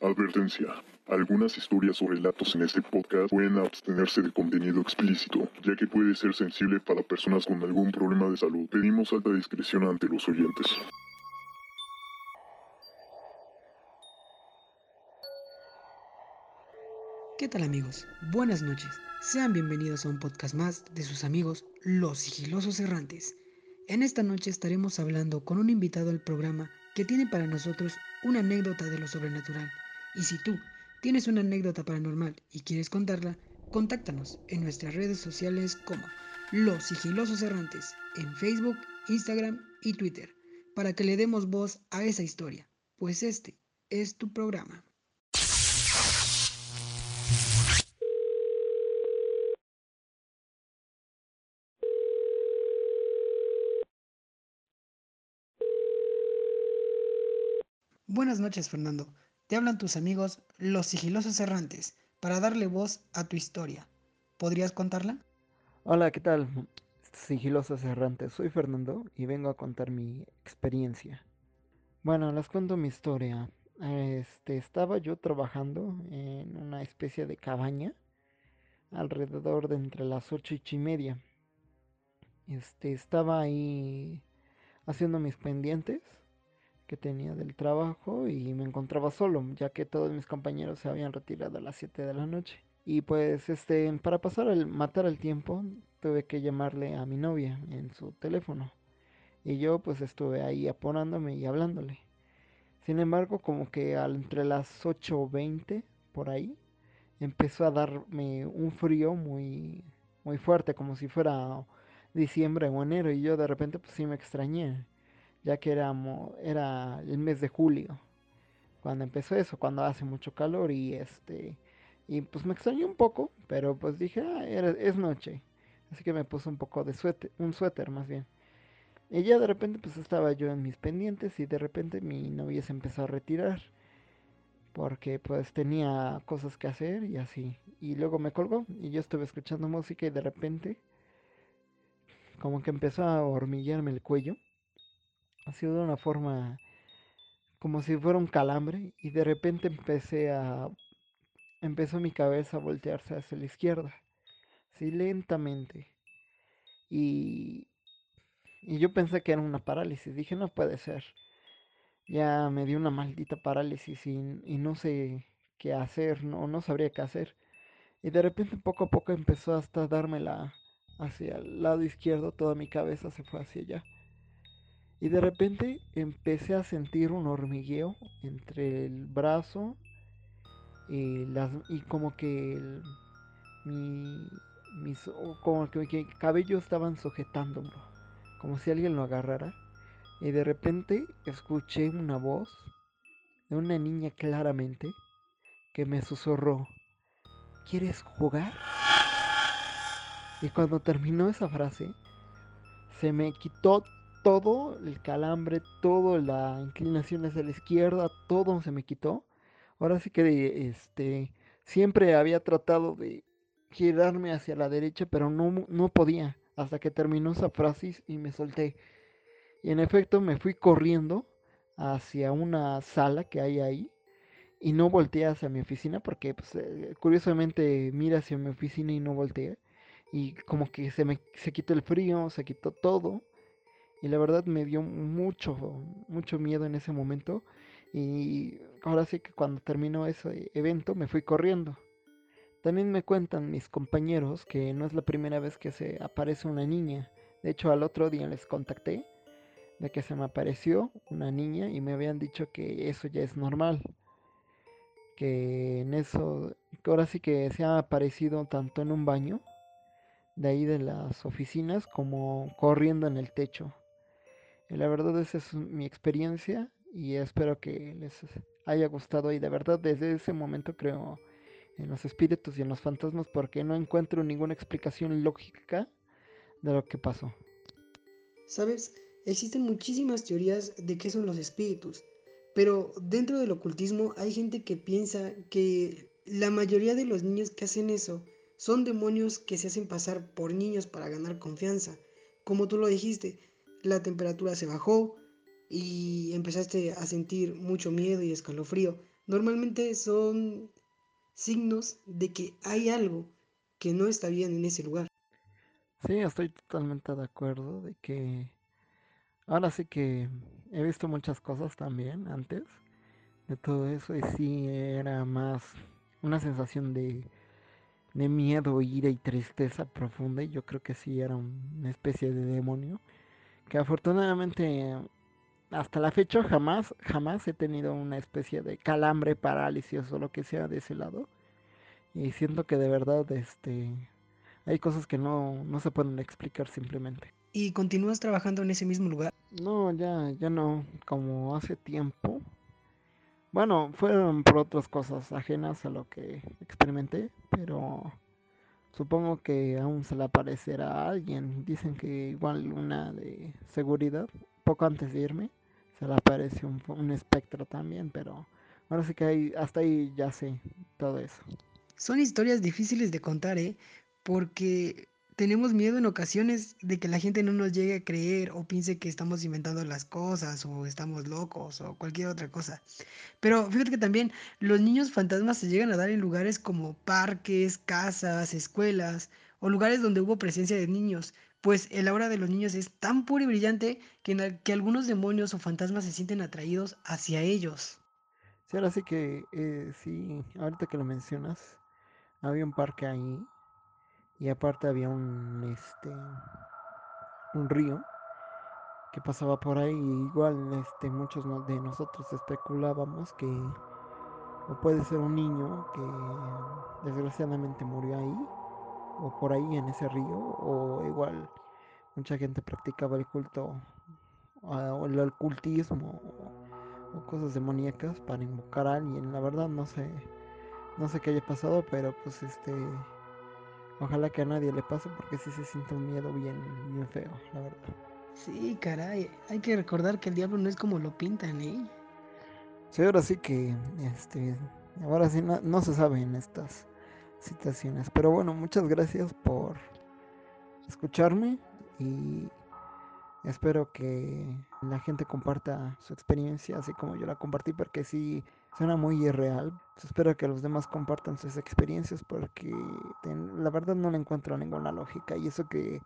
Advertencia. Algunas historias o relatos en este podcast pueden abstenerse de contenido explícito, ya que puede ser sensible para personas con algún problema de salud. Pedimos alta discreción ante los oyentes. ¿Qué tal amigos? Buenas noches. Sean bienvenidos a un podcast más de sus amigos Los Sigilosos Errantes. En esta noche estaremos hablando con un invitado al programa que tiene para nosotros una anécdota de lo sobrenatural y si tú tienes una anécdota paranormal y quieres contarla, contáctanos en nuestras redes sociales como Los Sigilosos Errantes en Facebook, Instagram y Twitter para que le demos voz a esa historia, pues este es tu programa. Buenas noches, Fernando. Te hablan tus amigos los sigilosos errantes para darle voz a tu historia. ¿Podrías contarla? Hola, ¿qué tal? Sigilosos errantes, soy Fernando y vengo a contar mi experiencia. Bueno, les cuento mi historia. Este, estaba yo trabajando en una especie de cabaña alrededor de entre las ocho y media. Este, estaba ahí haciendo mis pendientes que tenía del trabajo y me encontraba solo, ya que todos mis compañeros se habían retirado a las 7 de la noche. Y pues este, para pasar el matar el tiempo, tuve que llamarle a mi novia en su teléfono. Y yo pues estuve ahí aponándome y hablándole. Sin embargo, como que entre las 8.20 por ahí, empezó a darme un frío muy, muy fuerte, como si fuera diciembre o enero. Y yo de repente pues sí me extrañé ya que éramos, era el mes de julio cuando empezó eso, cuando hace mucho calor y este y pues me extrañó un poco, pero pues dije, ah, es noche, así que me puse un poco de suéter, un suéter más bien. Y ya de repente pues estaba yo en mis pendientes y de repente mi novia se empezó a retirar porque pues tenía cosas que hacer y así. Y luego me colgó y yo estuve escuchando música y de repente como que empezó a hormiguearme el cuello ha sido de una forma como si fuera un calambre y de repente empecé a empezó mi cabeza a voltearse hacia la izquierda, así lentamente. Y, y yo pensé que era una parálisis, dije no puede ser. Ya me dio una maldita parálisis y, y no sé qué hacer, no, no sabría qué hacer. Y de repente poco a poco empezó hasta dármela hacia el lado izquierdo, toda mi cabeza se fue hacia allá. Y de repente empecé a sentir un hormigueo entre el brazo y, las, y como que el, mi, mis, como que mi cabello estaban sujetándolo, como si alguien lo agarrara. Y de repente escuché una voz de una niña claramente que me susurró, ¿quieres jugar? Y cuando terminó esa frase, se me quitó todo el calambre, todo la inclinación hacia la izquierda, todo se me quitó. Ahora sí que este siempre había tratado de girarme hacia la derecha, pero no, no podía hasta que terminó esa frase y me solté. Y en efecto me fui corriendo hacia una sala que hay ahí y no volteé hacia mi oficina porque pues, eh, curiosamente mira hacia mi oficina y no volteé. Y como que se me se quitó el frío, se quitó todo y la verdad me dio mucho, mucho miedo en ese momento. Y ahora sí que cuando terminó ese evento me fui corriendo. También me cuentan mis compañeros que no es la primera vez que se aparece una niña. De hecho, al otro día les contacté de que se me apareció una niña y me habían dicho que eso ya es normal. Que en eso, que ahora sí que se ha aparecido tanto en un baño de ahí de las oficinas como corriendo en el techo. Y la verdad esa es mi experiencia y espero que les haya gustado y de verdad desde ese momento creo en los espíritus y en los fantasmas porque no encuentro ninguna explicación lógica de lo que pasó. ¿Sabes? Existen muchísimas teorías de qué son los espíritus, pero dentro del ocultismo hay gente que piensa que la mayoría de los niños que hacen eso son demonios que se hacen pasar por niños para ganar confianza. Como tú lo dijiste, la temperatura se bajó y empezaste a sentir mucho miedo y escalofrío. normalmente son signos de que hay algo que no está bien en ese lugar. Sí, estoy totalmente de acuerdo de que ahora sí que he visto muchas cosas también antes de todo eso y sí era más una sensación de, de miedo, ira y tristeza profunda y yo creo que sí era una especie de demonio que afortunadamente hasta la fecha jamás, jamás he tenido una especie de calambre, parálisis o lo que sea de ese lado. Y siento que de verdad este, hay cosas que no, no se pueden explicar simplemente. ¿Y continúas trabajando en ese mismo lugar? No, ya, ya no, como hace tiempo. Bueno, fueron por otras cosas ajenas a lo que experimenté, pero supongo que aún se le aparecerá a alguien. Dicen que igual una de seguridad, poco antes de irme, se le aparece un, un espectro también, pero ahora sí que hay, hasta ahí ya sé todo eso. Son historias difíciles de contar, ¿eh? Porque tenemos miedo en ocasiones de que la gente no nos llegue a creer o piense que estamos inventando las cosas o estamos locos o cualquier otra cosa. Pero fíjate que también los niños fantasmas se llegan a dar en lugares como parques, casas, escuelas o lugares donde hubo presencia de niños, pues el aura de los niños es tan pura y brillante que, que algunos demonios o fantasmas se sienten atraídos hacia ellos. Sí, ahora sí que eh, sí, ahorita que lo mencionas, había un parque ahí y aparte había un este un río que pasaba por ahí y igual este muchos de nosotros especulábamos que o puede ser un niño que desgraciadamente murió ahí o por ahí en ese río o igual mucha gente practicaba el culto ah, o el ocultismo o, o cosas demoníacas para invocar a alguien. La verdad no sé no sé qué haya pasado pero pues este ojalá que a nadie le pase porque sí se siente un miedo bien bien feo la verdad Sí, caray, hay que recordar que el diablo no es como lo pintan, ¿eh? Sí, ahora sí que, este, ahora sí no, no se sabe en estas situaciones. Pero bueno, muchas gracias por escucharme y espero que la gente comparta su experiencia así como yo la compartí porque sí suena muy irreal. Espero que los demás compartan sus experiencias porque la verdad no le encuentro ninguna lógica y eso que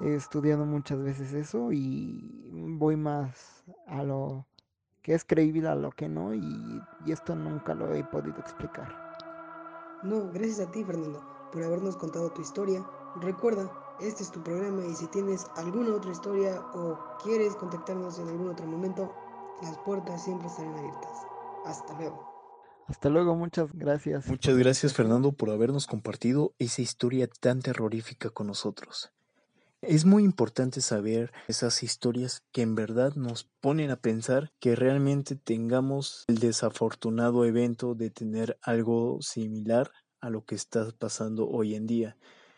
he estudiado muchas veces eso y voy más a lo que es creíble a lo que no y, y esto nunca lo he podido explicar. No, gracias a ti, Fernando, por habernos contado tu historia. Recuerda, este es tu programa y si tienes alguna otra historia o quieres contactarnos en algún otro momento, las puertas siempre estarán abiertas. Hasta luego. Hasta luego, muchas gracias. Muchas gracias. Fernando por habernos compartido esa historia tan terrorífica con nosotros. Es muy importante saber esas historias que en verdad nos ponen a pensar que realmente tengamos el desafortunado evento de tener algo similar a lo que está pasando hoy en día.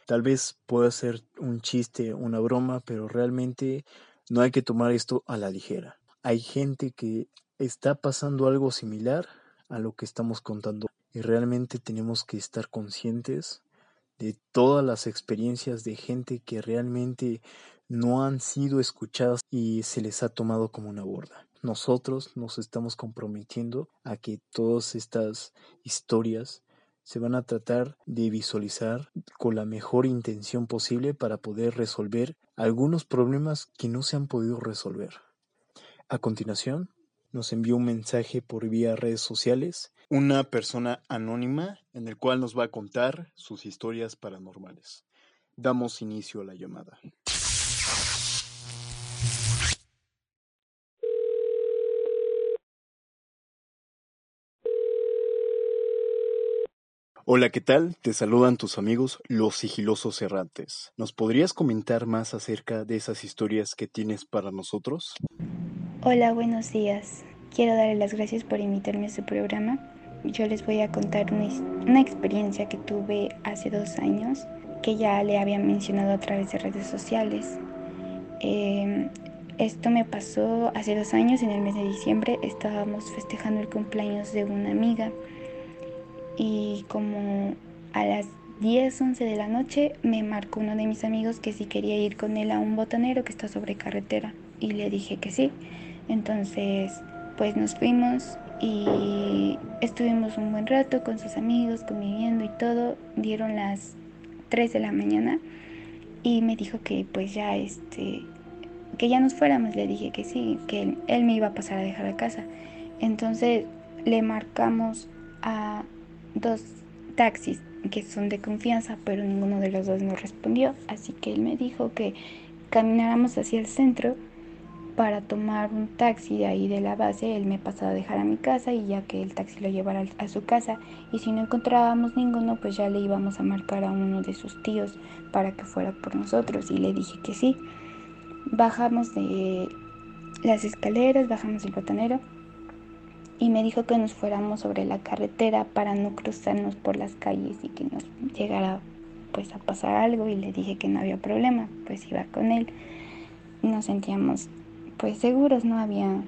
Tal vez pueda ser un chiste, una broma, pero realmente no hay que tomar esto a la ligera. Hay gente que está pasando algo similar a lo que estamos contando y realmente tenemos que estar conscientes de todas las experiencias de gente que realmente no han sido escuchadas y se les ha tomado como una borda. Nosotros nos estamos comprometiendo a que todas estas historias se van a tratar de visualizar con la mejor intención posible para poder resolver algunos problemas que no se han podido resolver. A continuación, nos envió un mensaje por vía redes sociales una persona anónima en el cual nos va a contar sus historias paranormales. Damos inicio a la llamada. Hola, ¿qué tal? Te saludan tus amigos los sigilosos errantes. ¿Nos podrías comentar más acerca de esas historias que tienes para nosotros? Hola, buenos días. Quiero darle las gracias por invitarme a su programa. Yo les voy a contar una, experiencia que tuve hace dos años, que ya le había mencionado a través de redes sociales. Eh, esto me pasó hace dos años, en el mes de diciembre. Estábamos festejando el cumpleaños de una amiga y como a las 10, 11 de la noche me marcó uno de mis amigos que si quería ir con él a un botanero que está sobre carretera y le dije que sí. Entonces, pues nos fuimos y estuvimos un buen rato con sus amigos, conviviendo y todo. Dieron las 3 de la mañana y me dijo que pues ya este que ya nos fuéramos, le dije que sí, que él, me iba a pasar a dejar a casa. Entonces le marcamos a dos taxis que son de confianza, pero ninguno de los dos nos respondió, así que él me dijo que camináramos hacia el centro para tomar un taxi de ahí de la base, él me pasaba a dejar a mi casa y ya que el taxi lo llevara a su casa. Y si no encontrábamos ninguno pues ya le íbamos a marcar a uno de sus tíos para que fuera por nosotros. Y le dije que sí. Bajamos de las escaleras, bajamos el botanero y me dijo que nos fuéramos sobre la carretera para no cruzarnos por las calles y que nos llegara pues a pasar algo y le dije que no había problema, pues iba con él. Nos sentíamos pues seguros, no había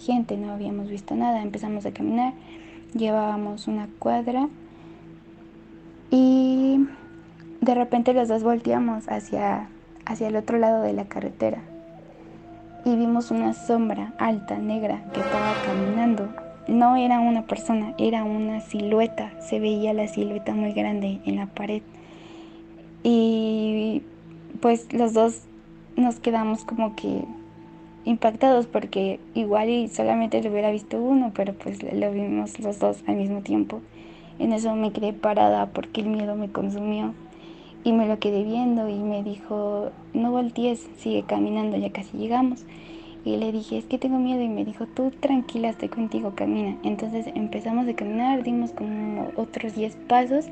gente, no habíamos visto nada. Empezamos a caminar, llevábamos una cuadra y de repente los dos volteamos hacia, hacia el otro lado de la carretera y vimos una sombra alta, negra, que estaba caminando. No era una persona, era una silueta. Se veía la silueta muy grande en la pared. Y pues los dos nos quedamos como que impactados porque igual y solamente lo hubiera visto uno, pero pues lo vimos los dos al mismo tiempo. En eso me quedé parada porque el miedo me consumió y me lo quedé viendo y me dijo, no voltees, sigue caminando, ya casi llegamos. Y le dije, es que tengo miedo y me dijo, tú tranquila, estoy contigo, camina. Entonces empezamos a caminar, dimos como otros 10 pasos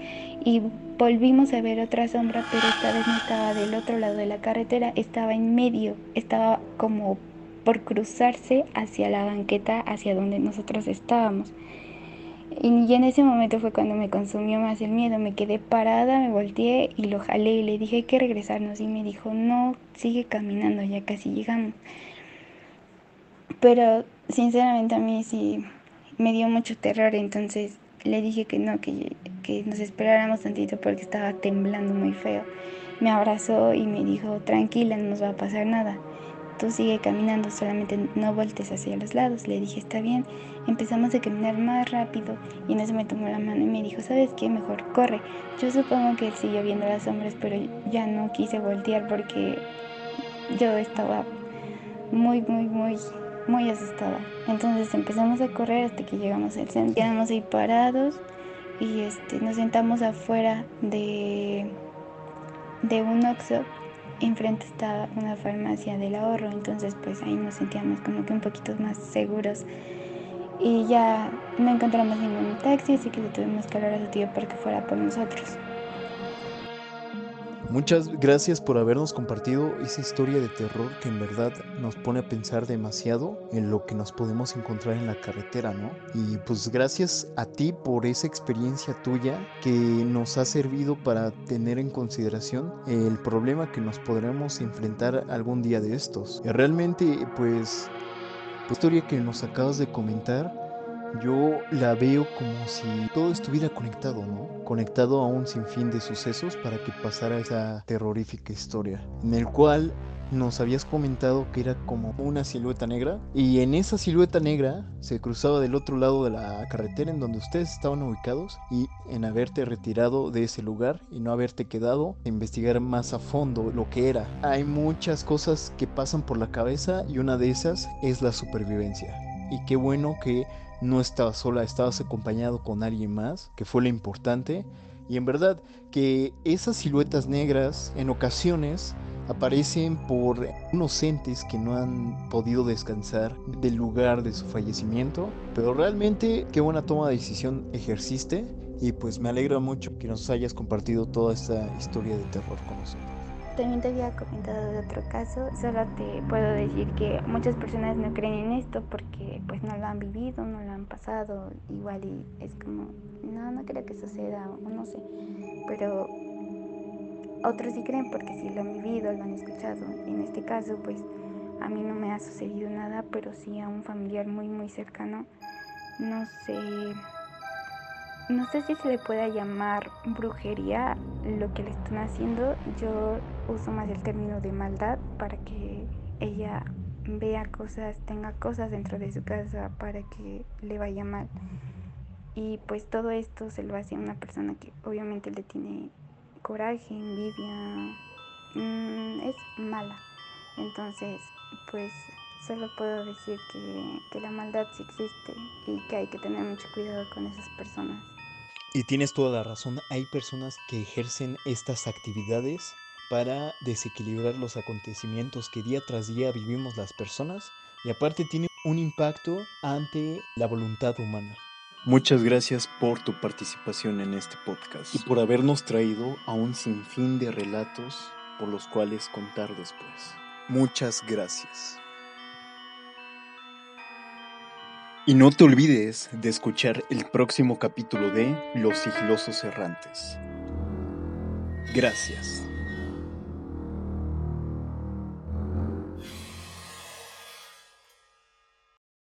y volvimos a ver otra sombra, pero esta vez no estaba del otro lado de la carretera, estaba en medio, estaba como por cruzarse hacia la banqueta, hacia donde nosotros estábamos. Y en ese momento fue cuando me consumió más el miedo. Me quedé parada, me volteé y lo jalé y le dije hay que regresarnos. Y me dijo, no, sigue caminando, ya casi llegamos. Pero sinceramente a mí sí me dio mucho terror. Entonces le dije que no, que, que nos esperáramos tantito porque estaba temblando muy feo. Me abrazó y me dijo, tranquila, no nos va a pasar nada sigue caminando, solamente no voltes hacia los lados. Le dije, está bien. Empezamos a caminar más rápido y en eso me tomó la mano y me dijo, ¿sabes qué? Mejor corre. Yo supongo que él siguió viendo las sombras, pero ya no quise voltear porque yo estaba muy, muy, muy, muy asustada. Entonces empezamos a correr hasta que llegamos al centro. Quedamos ahí parados y este, nos sentamos afuera de, de un Oxxo enfrente está una farmacia del ahorro, entonces pues ahí nos sentíamos como que un poquito más seguros. Y ya no encontramos ningún taxi, así que le tuvimos que hablar a su tío para que fuera por nosotros. Muchas gracias por habernos compartido esa historia de terror que en verdad nos pone a pensar demasiado en lo que nos podemos encontrar en la carretera, ¿no? Y pues gracias a ti por esa experiencia tuya que nos ha servido para tener en consideración el problema que nos podremos enfrentar algún día de estos. Realmente pues la historia que nos acabas de comentar yo la veo como si todo estuviera conectado, ¿no? Conectado a un sinfín de sucesos para que pasara esa terrorífica historia, en el cual nos habías comentado que era como una silueta negra y en esa silueta negra se cruzaba del otro lado de la carretera en donde ustedes estaban ubicados y en haberte retirado de ese lugar y no haberte quedado a investigar más a fondo lo que era. Hay muchas cosas que pasan por la cabeza y una de esas es la supervivencia. Y qué bueno que no estabas sola, estabas acompañado con alguien más, que fue lo importante. Y en verdad que esas siluetas negras en ocasiones aparecen por inocentes que no han podido descansar del lugar de su fallecimiento. Pero realmente qué buena toma de decisión ejerciste y pues me alegra mucho que nos hayas compartido toda esta historia de terror con nosotros. También te había comentado de otro caso, solo te puedo decir que muchas personas no creen en esto porque pues no lo han vivido, no lo han pasado, igual y es como, no, no creo que suceda o no sé, pero otros sí creen porque sí lo han vivido, lo han escuchado. En este caso pues a mí no me ha sucedido nada, pero sí a un familiar muy muy cercano, no sé no sé si se le pueda llamar brujería lo que le están haciendo. Yo uso más el término de maldad para que ella vea cosas, tenga cosas dentro de su casa para que le vaya mal. Y pues todo esto se lo hace a una persona que obviamente le tiene coraje, envidia, mm, es mala. Entonces, pues solo puedo decir que, que la maldad sí existe y que hay que tener mucho cuidado con esas personas. Y tienes toda la razón, hay personas que ejercen estas actividades para desequilibrar los acontecimientos que día tras día vivimos las personas y aparte tiene un impacto ante la voluntad humana. Muchas gracias por tu participación en este podcast y por habernos traído a un sinfín de relatos por los cuales contar después. Muchas gracias. Y no te olvides de escuchar el próximo capítulo de Los sigilosos errantes. Gracias.